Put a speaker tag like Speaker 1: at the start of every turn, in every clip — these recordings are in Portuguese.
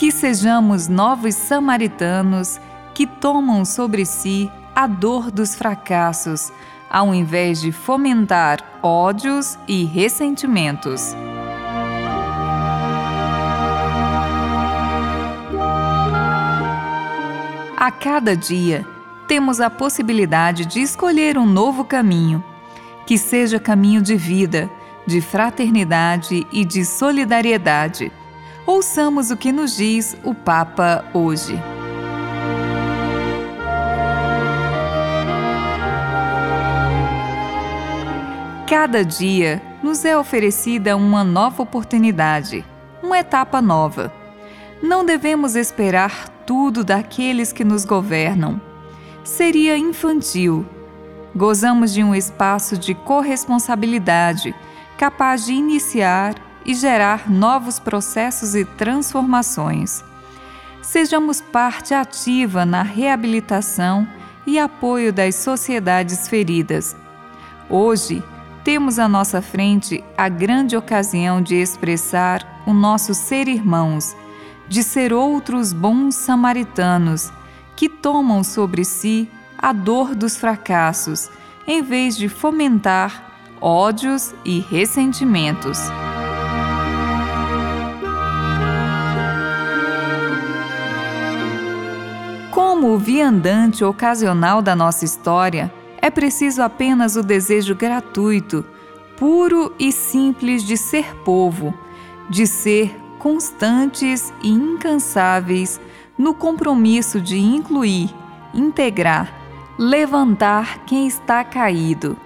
Speaker 1: que sejamos novos samaritanos que tomam sobre si a dor dos fracassos, ao invés de fomentar ódios e ressentimentos. A cada dia, temos a possibilidade de escolher um novo caminho, que seja caminho de vida, de fraternidade e de solidariedade Ouçamos o que nos diz o Papa hoje. Cada dia nos é oferecida uma nova oportunidade, uma etapa nova. Não devemos esperar tudo daqueles que nos governam. Seria infantil. Gozamos de um espaço de corresponsabilidade capaz de iniciar e gerar novos processos e transformações. Sejamos parte ativa na reabilitação e apoio das sociedades feridas. Hoje, temos à nossa frente a grande ocasião de expressar o nosso ser irmãos, de ser outros bons samaritanos que tomam sobre si a dor dos fracassos, em vez de fomentar ódios e ressentimentos. Como o viandante ocasional da nossa história, é preciso apenas o desejo gratuito, puro e simples de ser povo, de ser constantes e incansáveis no compromisso de incluir, integrar, levantar quem está caído.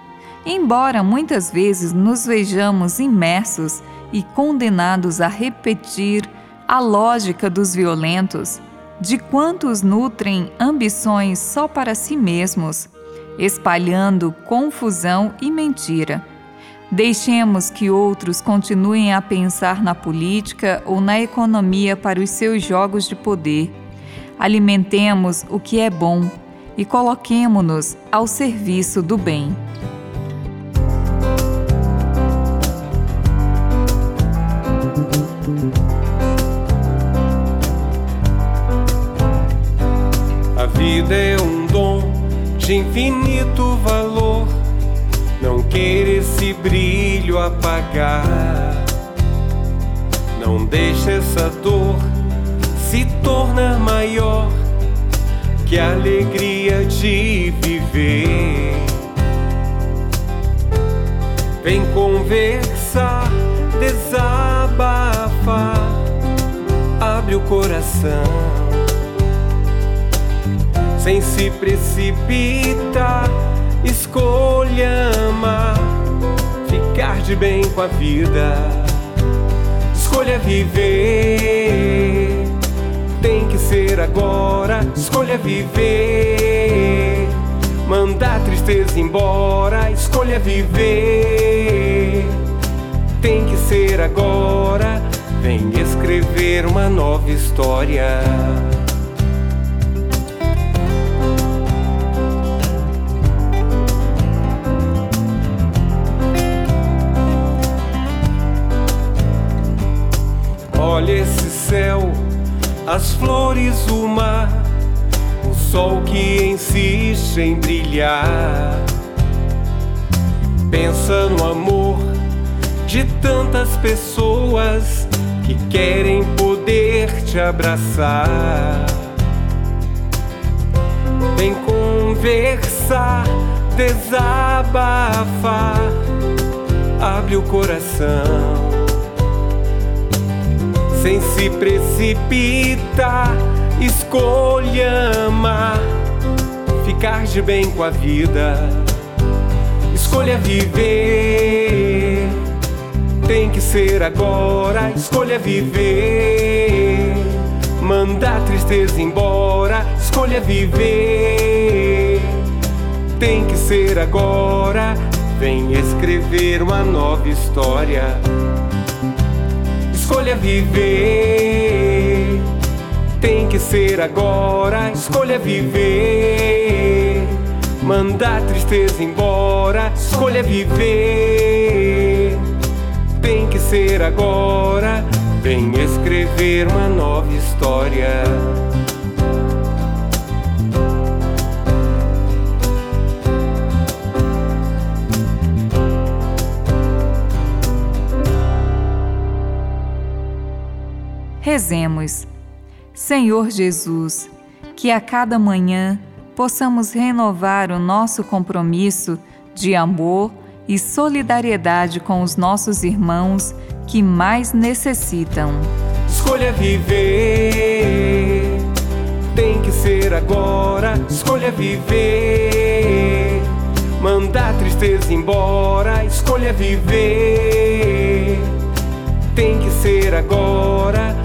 Speaker 1: Embora muitas vezes nos vejamos imersos e condenados a repetir a lógica dos violentos, de quantos nutrem ambições só para si mesmos, espalhando confusão e mentira. Deixemos que outros continuem a pensar na política ou na economia para os seus jogos de poder. Alimentemos o que é bom e coloquemo-nos ao serviço do bem.
Speaker 2: De infinito valor. Não queira esse brilho apagar. Não deixe essa dor se tornar maior que a alegria de viver. Vem conversar, desabafar, abre o coração sem se precipitar. Escolha amar, ficar de bem com a vida. Escolha viver, tem que ser agora. Escolha viver, mandar tristeza embora. Escolha viver, tem que ser agora. Vem escrever uma nova história. Olha esse céu, as flores, o mar, o sol que insiste em brilhar. Pensa no amor de tantas pessoas que querem poder te abraçar. Vem conversar, desabafar, abre o coração sem se precipitar. Escolha amar, ficar de bem com a vida. Escolha viver, tem que ser agora. Escolha viver, mandar tristeza embora, escolha viver. Tem que ser agora, vem escrever uma nova história. Escolha viver. Tem que ser agora, escolha viver. Manda a tristeza embora, escolha viver. Tem que ser agora, vem escrever uma nova história.
Speaker 1: Rezemos. Senhor Jesus, que a cada manhã possamos renovar o nosso compromisso de amor e solidariedade com os nossos irmãos que mais necessitam.
Speaker 2: Escolha viver, tem que ser agora. Escolha viver, manda a tristeza embora. Escolha viver, tem que ser agora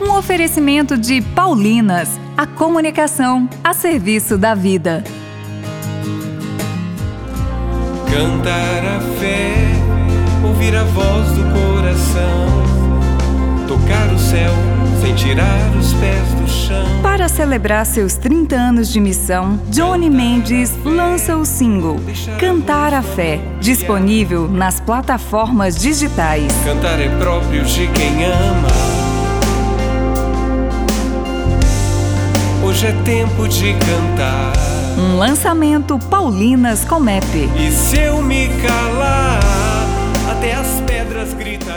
Speaker 1: um oferecimento de Paulinas, a comunicação a serviço da vida.
Speaker 2: Cantar a fé, ouvir a voz do coração, tocar o céu sem tirar os pés do chão.
Speaker 1: Para celebrar seus 30 anos de missão, Johnny Mendes lança o single Cantar a Fé, disponível nas plataformas digitais.
Speaker 2: Cantar é próprio de quem ama. Hoje é tempo de cantar.
Speaker 1: Um lançamento Paulinas Comep.
Speaker 2: E se eu me calar, até as pedras gritarão.